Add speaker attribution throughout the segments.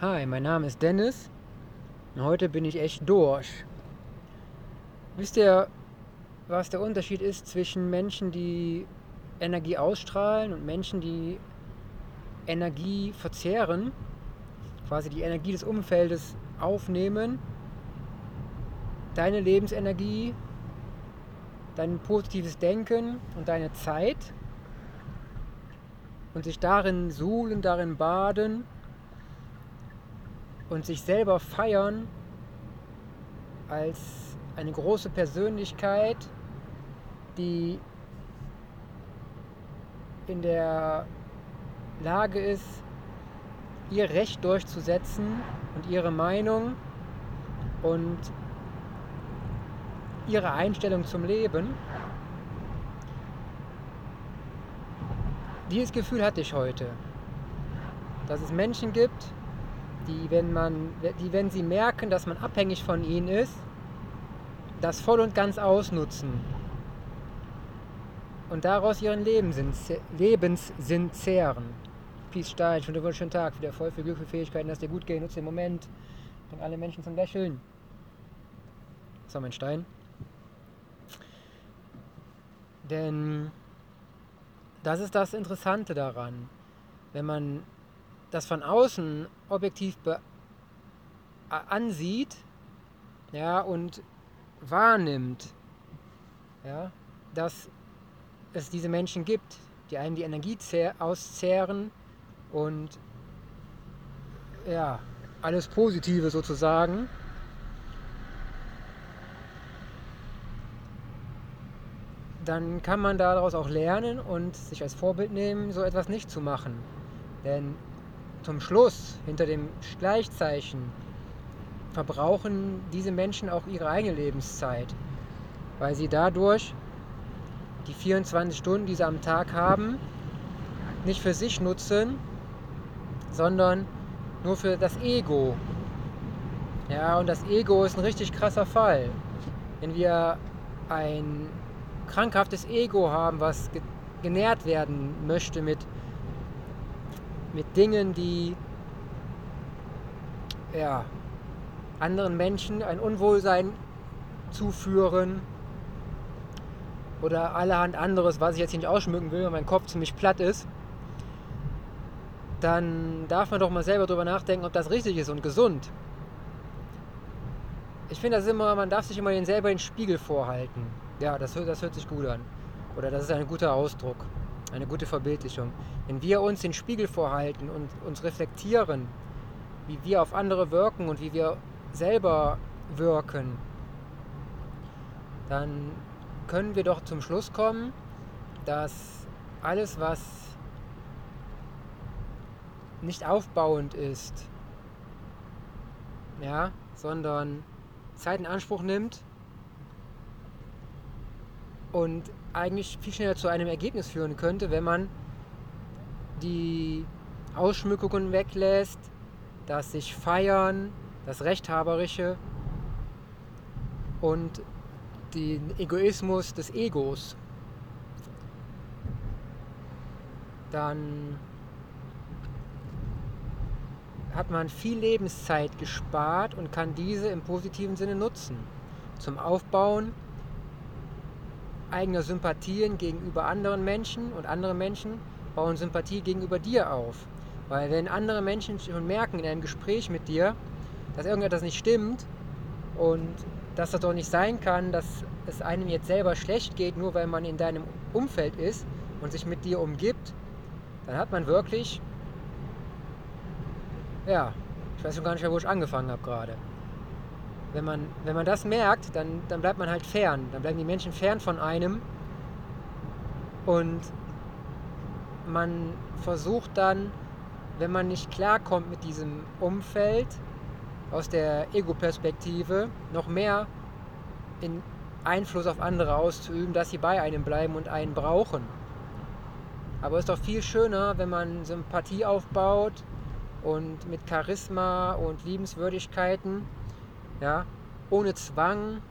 Speaker 1: Hi, mein Name ist Dennis und heute bin ich echt durch. Wisst ihr, was der Unterschied ist zwischen Menschen, die Energie ausstrahlen und Menschen, die Energie verzehren, quasi die Energie des Umfeldes aufnehmen, deine Lebensenergie, dein positives Denken und deine Zeit und sich darin suhlen, darin baden und sich selber feiern als eine große Persönlichkeit, die in der Lage ist, ihr Recht durchzusetzen und ihre Meinung und ihre Einstellung zum Leben. Dieses Gefühl hatte ich heute, dass es Menschen gibt, die, wenn man, die, wenn sie merken, dass man abhängig von ihnen ist, das voll und ganz ausnutzen und daraus ihren Lebenssinn, Lebenssinn zehren. Peace Stein, schon einen wunderschönen Tag, wieder voll viel Glück, für Fähigkeiten, dass dir gut geht, nutze den Moment, bring alle Menschen zum Lächeln. So, mein Stein. Denn das ist das Interessante daran, wenn man das von außen objektiv ansieht ja, und wahrnimmt, ja, dass es diese Menschen gibt, die einem die Energie auszehren und ja, alles Positive sozusagen. Dann kann man daraus auch lernen und sich als Vorbild nehmen, so etwas nicht zu machen. Denn zum Schluss, hinter dem Gleichzeichen, verbrauchen diese Menschen auch ihre eigene Lebenszeit, weil sie dadurch die 24 Stunden, die sie am Tag haben, nicht für sich nutzen, sondern nur für das Ego. Ja, und das Ego ist ein richtig krasser Fall. Wenn wir ein krankhaftes Ego haben, was genährt werden möchte mit mit Dingen, die ja, anderen Menschen ein Unwohlsein zuführen oder allerhand anderes, was ich jetzt hier nicht ausschmücken will, weil mein Kopf ziemlich platt ist, dann darf man doch mal selber darüber nachdenken, ob das richtig ist und gesund. Ich finde das immer, man darf sich immer den selber den Spiegel vorhalten. Ja, das, das hört sich gut an. Oder das ist ein guter Ausdruck eine gute Verbildlichung. Wenn wir uns den Spiegel vorhalten und uns reflektieren, wie wir auf andere wirken und wie wir selber wirken, dann können wir doch zum Schluss kommen, dass alles, was nicht aufbauend ist, ja, sondern Zeit in Anspruch nimmt und eigentlich viel schneller zu einem Ergebnis führen könnte, wenn man die Ausschmückungen weglässt, das sich feiern, das Rechthaberische und den Egoismus des Egos. Dann hat man viel Lebenszeit gespart und kann diese im positiven Sinne nutzen. Zum Aufbauen eigener Sympathien gegenüber anderen Menschen und andere Menschen bauen Sympathie gegenüber dir auf. Weil wenn andere Menschen schon merken in einem Gespräch mit dir, dass irgendetwas nicht stimmt und dass das doch nicht sein kann, dass es einem jetzt selber schlecht geht, nur weil man in deinem Umfeld ist und sich mit dir umgibt, dann hat man wirklich, ja, ich weiß schon gar nicht mehr, wo ich angefangen habe gerade wenn man, wenn man das merkt, dann, dann bleibt man halt fern. Dann bleiben die Menschen fern von einem. Und man versucht dann, wenn man nicht klarkommt mit diesem Umfeld, aus der Ego-Perspektive, noch mehr in Einfluss auf andere auszuüben, dass sie bei einem bleiben und einen brauchen. Aber es ist doch viel schöner, wenn man Sympathie aufbaut und mit Charisma und Liebenswürdigkeiten ja, ohne Zwang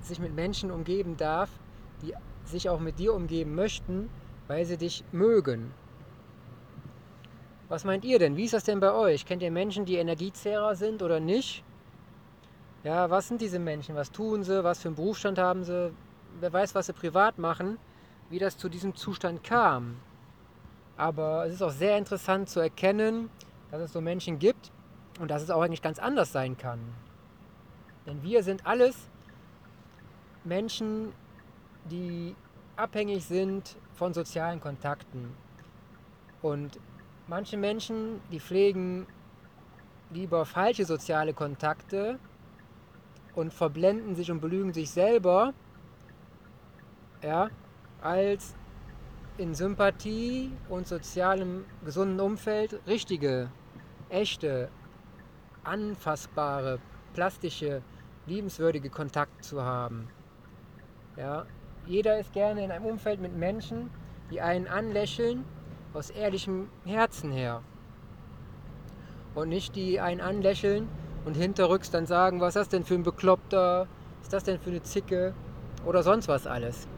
Speaker 1: sich mit Menschen umgeben darf, die sich auch mit dir umgeben möchten, weil sie dich mögen. Was meint ihr denn? Wie ist das denn bei euch? Kennt ihr Menschen, die Energiezehrer sind oder nicht? Ja, was sind diese Menschen? Was tun sie? Was für einen Berufsstand haben sie? Wer weiß, was sie privat machen? Wie das zu diesem Zustand kam. Aber es ist auch sehr interessant zu erkennen, dass es so Menschen gibt und dass es auch eigentlich ganz anders sein kann. Denn wir sind alles Menschen, die abhängig sind von sozialen Kontakten. Und manche Menschen, die pflegen lieber falsche soziale Kontakte und verblenden sich und belügen sich selber, ja, als in Sympathie und sozialem gesunden Umfeld richtige, echte, anfassbare, plastische, liebenswürdige Kontakte zu haben. Ja, jeder ist gerne in einem Umfeld mit Menschen, die einen anlächeln aus ehrlichem Herzen her. Und nicht die einen anlächeln und hinterrücks dann sagen, was ist das denn für ein Bekloppter, was ist das denn für eine Zicke oder sonst was alles.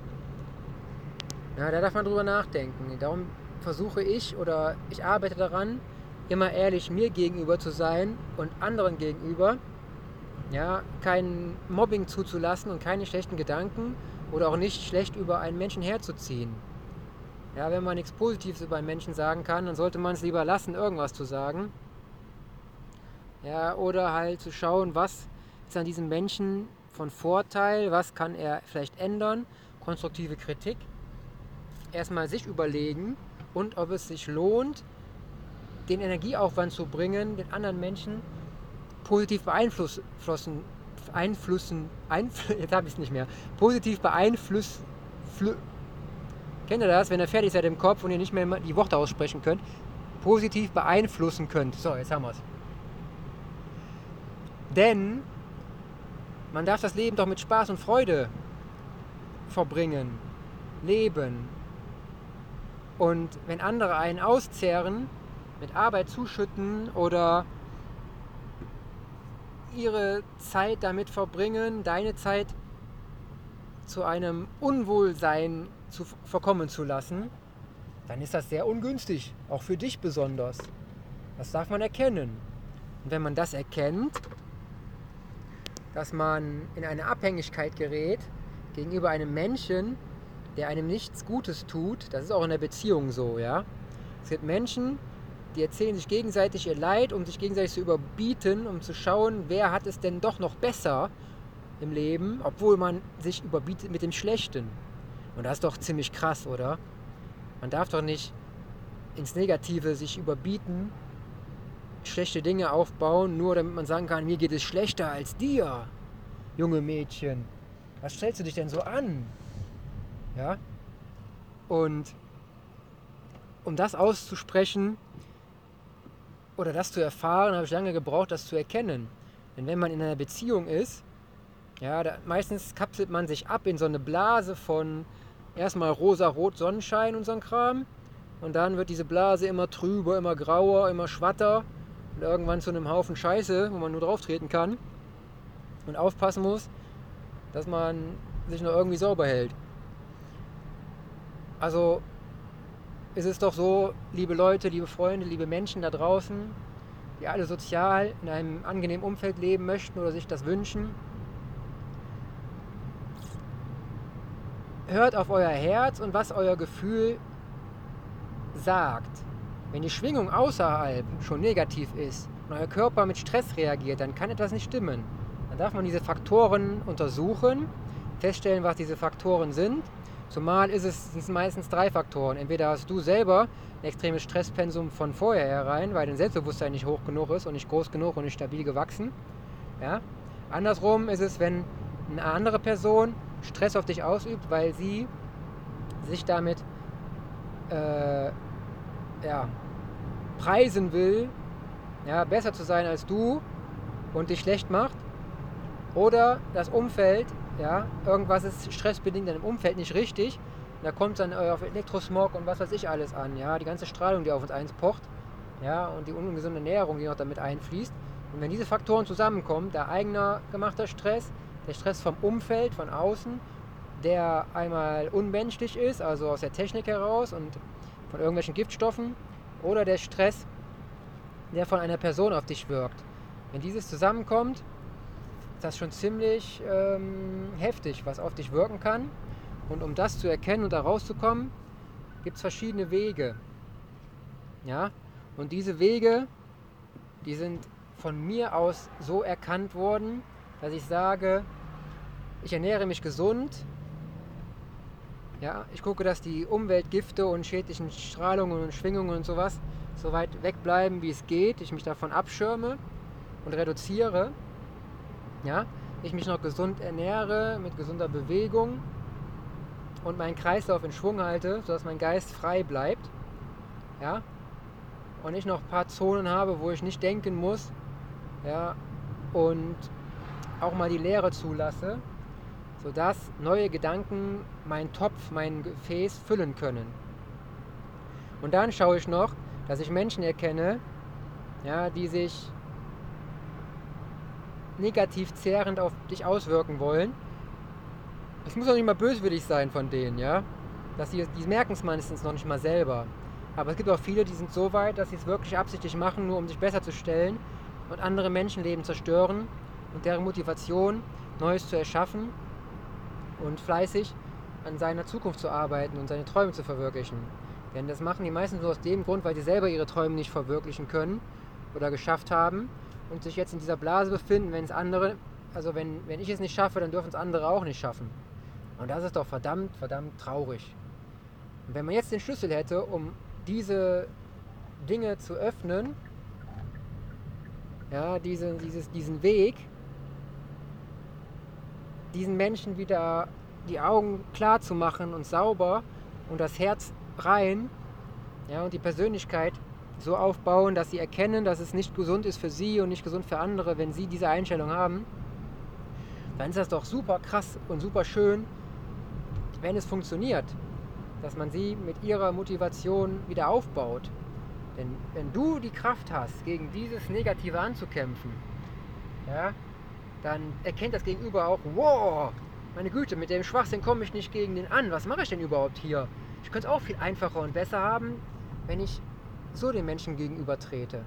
Speaker 1: Ja, da darf man drüber nachdenken. Darum versuche ich oder ich arbeite daran, immer ehrlich mir gegenüber zu sein und anderen gegenüber. Ja, kein Mobbing zuzulassen und keine schlechten Gedanken oder auch nicht schlecht über einen Menschen herzuziehen. Ja, wenn man nichts Positives über einen Menschen sagen kann, dann sollte man es lieber lassen, irgendwas zu sagen. Ja, oder halt zu schauen, was ist an diesem Menschen von Vorteil, was kann er vielleicht ändern, konstruktive Kritik. Erstmal sich überlegen und ob es sich lohnt, den Energieaufwand zu bringen, den anderen Menschen positiv beeinflussen, Einflüssen, Einfl jetzt habe ich es nicht mehr, positiv beeinflussen. Kennt ihr das, wenn ihr fertig seid im Kopf und ihr nicht mehr die Worte aussprechen könnt? Positiv beeinflussen könnt. So, jetzt haben wir es. Denn man darf das Leben doch mit Spaß und Freude verbringen, leben. Und wenn andere einen auszehren, mit Arbeit zuschütten oder ihre Zeit damit verbringen, deine Zeit zu einem Unwohlsein zu verkommen zu lassen, dann ist das sehr ungünstig, auch für dich besonders. Das darf man erkennen. Und wenn man das erkennt, dass man in eine Abhängigkeit gerät gegenüber einem Menschen, der einem nichts Gutes tut, das ist auch in der Beziehung so, ja. Es gibt Menschen, die erzählen sich gegenseitig ihr Leid, um sich gegenseitig zu überbieten, um zu schauen, wer hat es denn doch noch besser im Leben, obwohl man sich überbietet mit dem Schlechten. Und das ist doch ziemlich krass, oder? Man darf doch nicht ins Negative sich überbieten, schlechte Dinge aufbauen, nur damit man sagen kann, mir geht es schlechter als dir, junge Mädchen. Was stellst du dich denn so an? Ja? Und um das auszusprechen, oder das zu erfahren, habe ich lange gebraucht, das zu erkennen. Denn wenn man in einer Beziehung ist, ja, da, meistens kapselt man sich ab in so eine Blase von erstmal rosa-rot Sonnenschein und so ein Kram. Und dann wird diese Blase immer trüber, immer grauer, immer schwatter. Und irgendwann zu einem Haufen Scheiße, wo man nur drauf treten kann. Und aufpassen muss, dass man sich noch irgendwie sauber hält. Also ist es doch so, liebe Leute, liebe Freunde, liebe Menschen da draußen, die alle sozial in einem angenehmen Umfeld leben möchten oder sich das wünschen, hört auf euer Herz und was euer Gefühl sagt. Wenn die Schwingung außerhalb schon negativ ist und euer Körper mit Stress reagiert, dann kann etwas nicht stimmen. Dann darf man diese Faktoren untersuchen, feststellen, was diese Faktoren sind Zumal ist es, meistens drei Faktoren. Entweder hast du selber ein extremes Stresspensum von vorher herein, weil dein Selbstbewusstsein nicht hoch genug ist und nicht groß genug und nicht stabil gewachsen. Ja? Andersrum ist es, wenn eine andere Person Stress auf dich ausübt, weil sie sich damit äh, ja, preisen will, ja, besser zu sein als du und dich schlecht macht. Oder das Umfeld ja, irgendwas ist stressbedingt in dem Umfeld nicht richtig. Da kommt dann äh, auf Elektrosmog und was weiß ich alles an. Ja, die ganze Strahlung, die auf uns eins pocht. Ja, und die ungesunde Ernährung, die noch damit einfließt. Und wenn diese Faktoren zusammenkommen, der eigener gemachter Stress, der Stress vom Umfeld, von außen, der einmal unmenschlich ist, also aus der Technik heraus und von irgendwelchen Giftstoffen, oder der Stress der von einer Person auf dich wirkt. Wenn dieses zusammenkommt, das schon ziemlich ähm, heftig, was auf dich wirken kann. Und um das zu erkennen und da rauszukommen, gibt es verschiedene Wege. Ja? Und diese Wege, die sind von mir aus so erkannt worden, dass ich sage, ich ernähre mich gesund. Ja, ich gucke, dass die Umweltgifte und schädlichen Strahlungen und Schwingungen und sowas so weit wegbleiben, wie es geht. Ich mich davon abschirme und reduziere. Ja, ich mich noch gesund ernähre mit gesunder Bewegung und meinen Kreislauf in Schwung halte, sodass mein Geist frei bleibt. Ja, und ich noch ein paar Zonen habe, wo ich nicht denken muss. Ja, und auch mal die Leere zulasse, sodass neue Gedanken meinen Topf, mein Gefäß füllen können. Und dann schaue ich noch, dass ich Menschen erkenne, ja, die sich negativ zehrend auf dich auswirken wollen. Es muss auch nicht mal böswillig sein von denen, ja. Dass die, die merken es meistens noch nicht mal selber. Aber es gibt auch viele, die sind so weit, dass sie es wirklich absichtlich machen, nur um sich besser zu stellen und andere Menschenleben zerstören und deren Motivation, Neues zu erschaffen und fleißig an seiner Zukunft zu arbeiten und seine Träume zu verwirklichen. Denn das machen die meisten nur aus dem Grund, weil sie selber ihre Träume nicht verwirklichen können oder geschafft haben und sich jetzt in dieser Blase befinden, wenn es andere, also wenn, wenn ich es nicht schaffe, dann dürfen es andere auch nicht schaffen. Und das ist doch verdammt, verdammt traurig. Und wenn man jetzt den Schlüssel hätte, um diese Dinge zu öffnen, ja, diese, dieses, diesen Weg, diesen Menschen wieder die Augen klar zu machen und sauber und das Herz rein ja, und die Persönlichkeit so aufbauen, dass sie erkennen, dass es nicht gesund ist für sie und nicht gesund für andere, wenn sie diese Einstellung haben, dann ist das doch super krass und super schön, wenn es funktioniert dass man sie mit ihrer Motivation wieder aufbaut. Denn wenn du die Kraft hast, gegen dieses Negative anzukämpfen, ja, dann erkennt das Gegenüber auch, wow, meine Güte, mit dem Schwachsinn komme ich nicht gegen den an. Was mache ich denn überhaupt hier? Ich könnte es auch viel einfacher und besser haben, wenn ich so den Menschen gegenüber trete.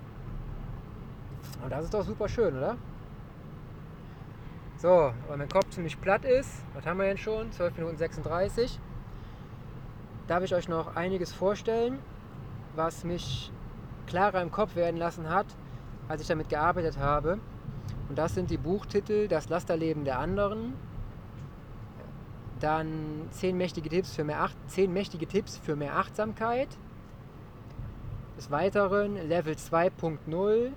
Speaker 1: Und das ist doch super schön, oder? So, weil mein Kopf ziemlich platt ist, was haben wir denn schon? 12 Minuten 36 darf ich euch noch einiges vorstellen, was mich klarer im Kopf werden lassen hat, als ich damit gearbeitet habe. Und das sind die Buchtitel Das Lasterleben der anderen, dann 10 mächtige Tipps für mehr, 10 mächtige Tipps für mehr Achtsamkeit, des Weiteren Level 2.0,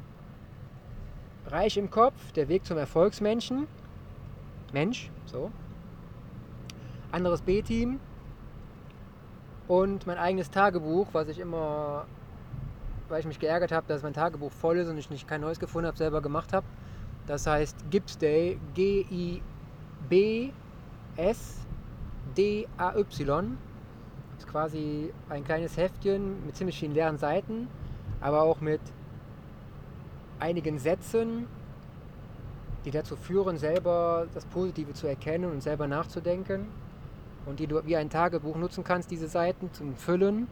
Speaker 1: Reich im Kopf, der Weg zum Erfolgsmenschen, Mensch, so. Anderes B-Team, und mein eigenes Tagebuch, was ich immer, weil ich mich geärgert habe, dass mein Tagebuch voll ist und ich nicht kein neues gefunden habe, selber gemacht habe. Das heißt Gibbs Day, G-I-B-S-D-A-Y. Quasi ein kleines Heftchen mit ziemlich vielen leeren Seiten, aber auch mit einigen Sätzen, die dazu führen, selber das Positive zu erkennen und selber nachzudenken und die du wie ein Tagebuch nutzen kannst, diese Seiten zum Füllen,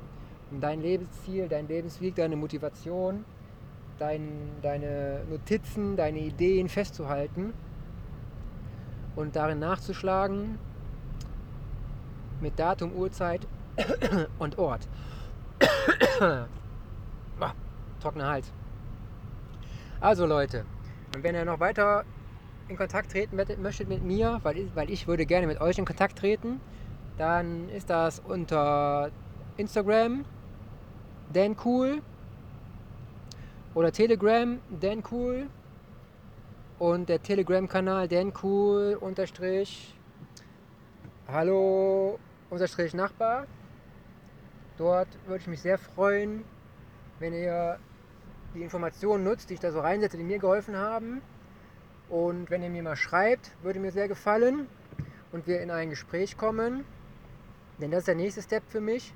Speaker 1: um dein Lebensziel, dein Lebensweg, deine Motivation, dein, deine Notizen, deine Ideen festzuhalten und darin nachzuschlagen mit Datum, Uhrzeit und Ort. ah, trockener Hals. Also Leute, wenn ihr noch weiter in Kontakt treten möchtet mit mir, weil ich, weil ich würde gerne mit euch in Kontakt treten, dann ist das unter Instagram dancool oder Telegram dancool und der Telegram-Kanal dancool unterstrich hallo unterstrich Nachbar. Dort würde ich mich sehr freuen, wenn ihr die Informationen nutzt, die ich da so reinsetze, die mir geholfen haben. Und wenn ihr mir mal schreibt, würde mir sehr gefallen und wir in ein Gespräch kommen. Denn das ist der nächste Step für mich,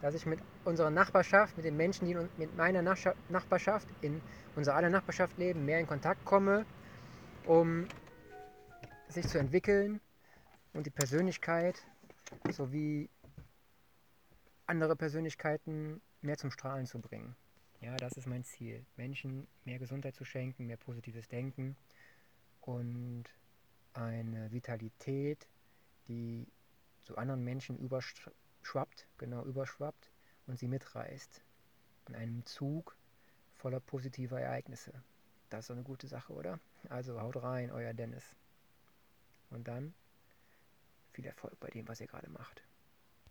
Speaker 1: dass ich mit unserer Nachbarschaft, mit den Menschen, die mit meiner Nachbarschaft, in unserer aller Nachbarschaft leben, mehr in Kontakt komme, um sich zu entwickeln und die Persönlichkeit sowie andere Persönlichkeiten mehr zum Strahlen zu bringen. Ja, das ist mein Ziel. Menschen mehr Gesundheit zu schenken, mehr positives Denken und eine Vitalität, die zu anderen Menschen überschwappt, genau überschwappt und sie mitreißt. In einem Zug voller positiver Ereignisse. Das ist so eine gute Sache, oder? Also haut rein, euer Dennis. Und dann viel Erfolg bei dem, was ihr gerade macht.